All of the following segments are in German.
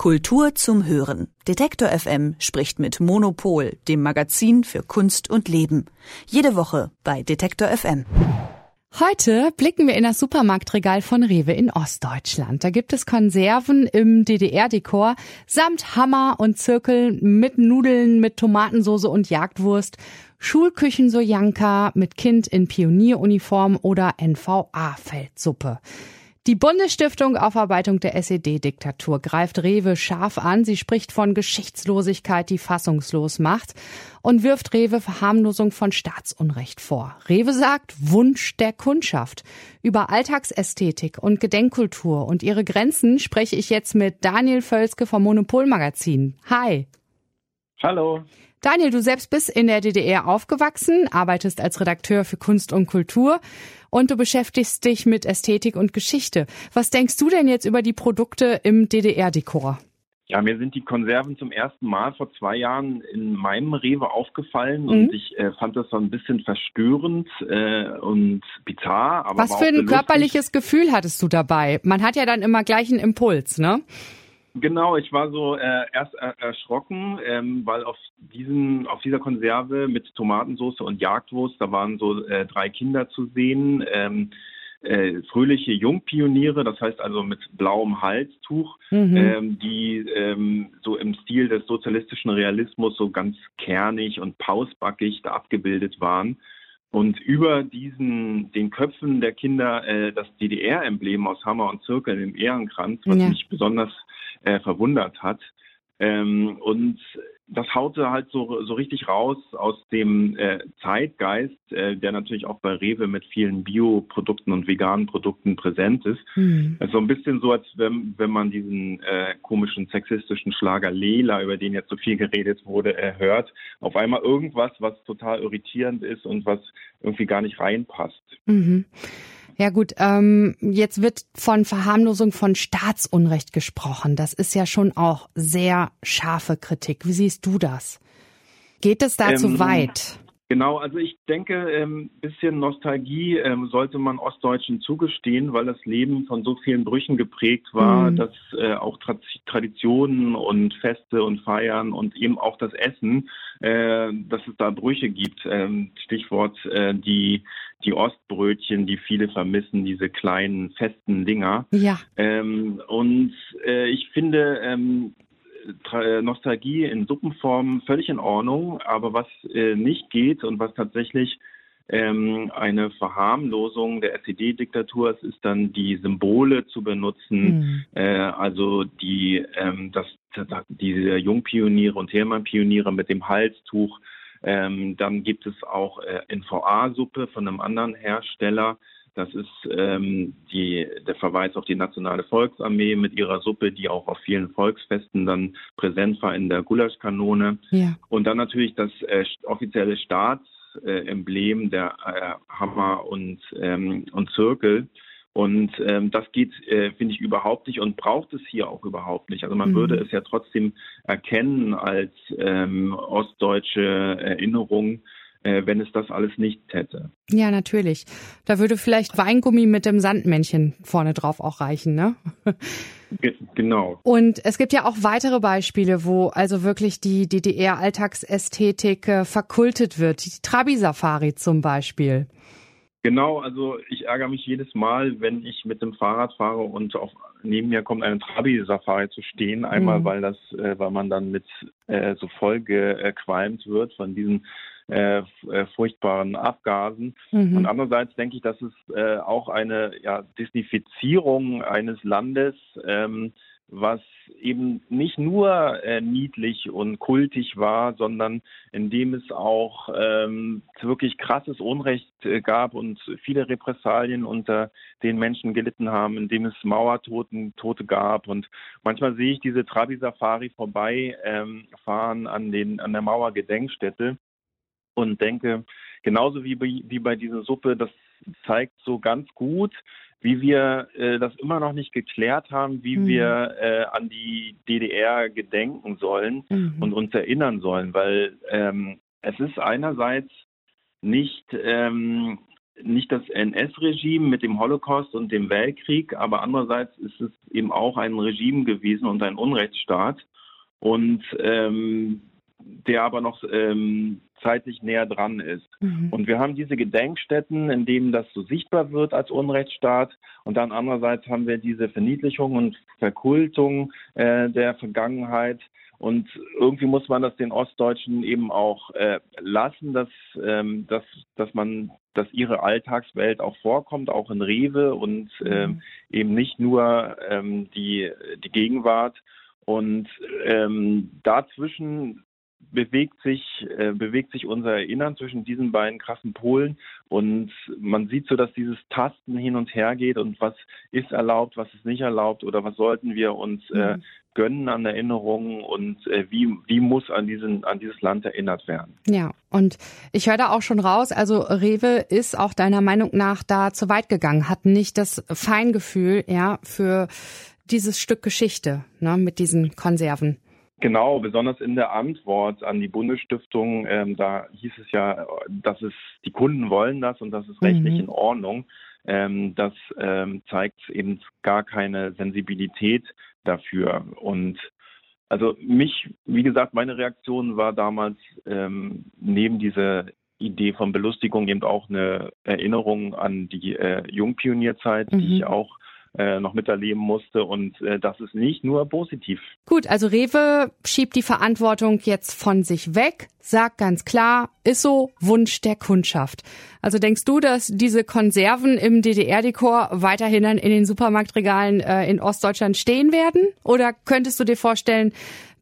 Kultur zum Hören. Detektor FM spricht mit Monopol, dem Magazin für Kunst und Leben. Jede Woche bei Detektor FM. Heute blicken wir in das Supermarktregal von Rewe in Ostdeutschland. Da gibt es Konserven im DDR-Dekor samt Hammer und Zirkel mit Nudeln, mit Tomatensauce und Jagdwurst, Schulküchen-Sojanka mit Kind in Pionieruniform oder NVA-Feldsuppe. Die Bundesstiftung Aufarbeitung der SED-Diktatur greift Rewe scharf an. Sie spricht von Geschichtslosigkeit, die fassungslos macht und wirft Rewe Verharmlosung von Staatsunrecht vor. Rewe sagt Wunsch der Kundschaft. Über Alltagsästhetik und Gedenkkultur und ihre Grenzen spreche ich jetzt mit Daniel Völzke vom Monopolmagazin. Hi. Hallo. Daniel, du selbst bist in der DDR aufgewachsen, arbeitest als Redakteur für Kunst und Kultur und du beschäftigst dich mit Ästhetik und Geschichte. Was denkst du denn jetzt über die Produkte im DDR-Dekor? Ja, mir sind die Konserven zum ersten Mal vor zwei Jahren in meinem Rewe aufgefallen Mhm. und ich äh, fand das so ein bisschen verstörend äh, und bizarr. Aber Was für ein körperliches Gefühl hattest du dabei? Man hat ja dann immer gleich einen Impuls, ne? Genau, ich war so äh, erst er erschrocken, ähm, weil auf diesen, auf dieser Konserve mit Tomatensauce und Jagdwurst, da waren so äh, drei Kinder zu sehen, ähm, äh, fröhliche Jungpioniere, das heißt also mit blauem Halstuch, Mhm. ähm, die ähm, so im Stil des sozialistischen Realismus so ganz kernig und pausbackig da abgebildet waren. Und über diesen, den Köpfen der Kinder äh, das DDR-Emblem aus Hammer und Zirkel im Ehrenkranz, was Ja. mich besonders äh, verwundert hat. Ähm, und das haute halt so, so richtig raus aus dem äh, Zeitgeist, äh, der natürlich auch bei Rewe mit vielen Bioprodukten und veganen Produkten präsent ist. Hm. Also ein bisschen so, als wenn, wenn man diesen äh, komischen sexistischen Schlager Lela, über den jetzt so viel geredet wurde, äh, hört. Auf einmal irgendwas, was total irritierend ist und was irgendwie gar nicht reinpasst. Mhm. Ja gut, ähm, jetzt wird von Verharmlosung von Staatsunrecht gesprochen. Das ist ja schon auch sehr scharfe Kritik. Wie siehst du das? Geht es da zu Ähm, weit? Genau, also ich denke, ähm, bisschen Nostalgie ähm, sollte man Ostdeutschen zugestehen, weil das Leben von so vielen Brüchen geprägt war, Mhm. dass äh, auch Tra Traditionen und Feste und Feiern und eben auch das Essen, äh, dass es da Brüche gibt. Ähm, Stichwort äh, die die Ostbrötchen, die viele vermissen, diese kleinen festen Dinger. Ja. Und ich finde Nostalgie in Suppenform völlig in Ordnung, aber was äh, nicht geht und was tatsächlich ähm, eine Verharmlosung der SED-Diktatur ist, ist dann die Symbole zu benutzen, Hm. äh, also die, ähm, das, diese Jungpioniere und Hermann-Pioniere mit dem Halstuch. Ähm, dann gibt es auch äh, NVA-Suppe von einem anderen Hersteller. Das ist ähm, die, der Verweis auf die Nationale Volksarmee mit ihrer Suppe, die auch auf vielen Volksfesten dann präsent war in der Gulaschkanone. Ja. Und dann natürlich das äh, offizielle Staatsemblem der äh, Hammer und, ähm, und Zirkel. Und ähm, das geht, äh, finde ich, überhaupt nicht und braucht es hier auch überhaupt nicht. Also man Mhm. würde es ja trotzdem erkennen als ähm, ostdeutsche Erinnerung, äh, wenn es das alles nicht hätte. Ja, natürlich. Da würde vielleicht Weingummi mit dem Sandmännchen vorne drauf auch reichen, ne? Ge genau. Und es gibt ja auch weitere Beispiele, wo also wirklich die DDR-Alltagsästhetik äh, verkultet wird. Die Trabi-Safari zum Beispiel. Genau, also ich ärgere mich jedes Mal, wenn ich mit dem Fahrrad fahre und auf, neben mir kommt eine Trabi-Safari zu stehen. Einmal, Mhm. weil das, äh, weil man dann mit äh, so voll gequalmt wird von diesen äh, äh, furchtbaren Abgasen. Und Mhm. andererseits denke ich, dass es äh, auch eine ja, Disneyfizierung eines Landes, ähm, was eben nicht nur äh, niedlich und kultig war, sondern in dem es auch ähm, wirklich krasses Unrecht äh, gab und viele Repressalien unter den Menschen gelitten haben, in dem es Mauertoten Tote gab. Und manchmal sehe ich diese Trabi-Safari vorbei ähm, fahren an, den, an der Mauergedenkstätte und denke, genauso wie bei, wie bei dieser Suppe, das zeigt so ganz gut, wie wir äh, das immer noch nicht geklärt haben, wie Mhm. wir äh, an die DDR gedenken sollen Mhm. und uns erinnern sollen, weil ähm, es ist einerseits nicht ähm, nicht das NS-Regime mit dem Holocaust und dem Weltkrieg, aber andererseits ist es eben auch ein Regime gewesen und ein Unrechtsstaat und ähm, der aber noch ähm, zeitlich näher dran ist. Mhm. Und wir haben diese Gedenkstätten, in denen das so sichtbar wird als Unrechtsstaat. Und dann andererseits haben wir diese Verniedlichung und Verkultung äh, der Vergangenheit. Und irgendwie muss man das den Ostdeutschen eben auch äh, lassen, dass, ähm, dass, dass man, dass ihre Alltagswelt auch vorkommt, auch in Rewe und mhm. eben nicht nur ähm, die, die Gegenwart. Und ähm, dazwischen bewegt sich, äh, bewegt sich unser Erinnern zwischen diesen beiden krassen Polen und man sieht so, dass dieses Tasten hin und her geht und was ist erlaubt, was ist nicht erlaubt oder was sollten wir uns äh, mhm. gönnen an Erinnerungen und äh, wie, wie muss an diesen, an dieses Land erinnert werden. Ja, und ich höre da auch schon raus, also Rewe ist auch deiner Meinung nach da zu weit gegangen, hat nicht das Feingefühl, ja, für dieses Stück Geschichte, ne, mit diesen Konserven. Genau, besonders in der Antwort an die Bundesstiftung, ähm, da hieß es ja, dass es die Kunden wollen das und das ist rechtlich mhm. in Ordnung. Ähm, das ähm, zeigt eben gar keine Sensibilität dafür. Und also mich, wie gesagt, meine Reaktion war damals ähm, neben dieser Idee von Belustigung eben auch eine Erinnerung an die äh, Jungpionierzeit, mhm. die ich auch äh, noch miterleben musste. Und äh, das ist nicht nur positiv. Gut, also Rewe schiebt die Verantwortung jetzt von sich weg, sagt ganz klar, ist so Wunsch der Kundschaft. Also denkst du, dass diese Konserven im DDR-Dekor weiterhin in den Supermarktregalen äh, in Ostdeutschland stehen werden? Oder könntest du dir vorstellen,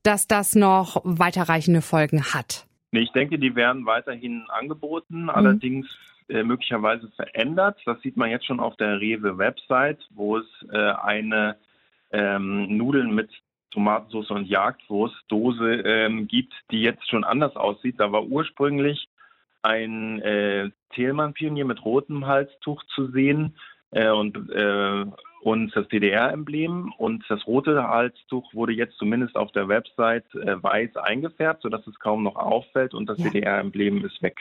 dass das noch weiterreichende Folgen hat? Ich denke, die werden weiterhin angeboten. Mhm. Allerdings äh, möglicherweise verändert. Das sieht man jetzt schon auf der Rewe-Website, wo es äh, eine ähm, Nudeln mit Tomatensauce und Jagdwurstdose ähm, gibt, die jetzt schon anders aussieht. Da war ursprünglich ein äh, Thielmann-Pionier mit rotem Halstuch zu sehen äh, und, äh, und das DDR-Emblem. Und das rote Halstuch wurde jetzt zumindest auf der Website äh, weiß eingefärbt, sodass es kaum noch auffällt und das ja. DDR-Emblem ist weg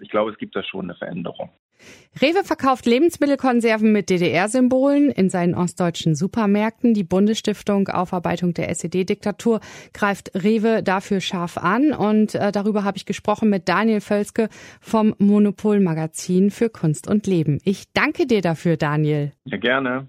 ich glaube, es gibt da schon eine Veränderung. Rewe verkauft Lebensmittelkonserven mit DDR-Symbolen in seinen ostdeutschen Supermärkten. Die Bundesstiftung Aufarbeitung der SED-Diktatur greift Rewe dafür scharf an. Und äh, darüber habe ich gesprochen mit Daniel Völzke vom Monopol-Magazin für Kunst und Leben. Ich danke dir dafür, Daniel. Ja, gerne.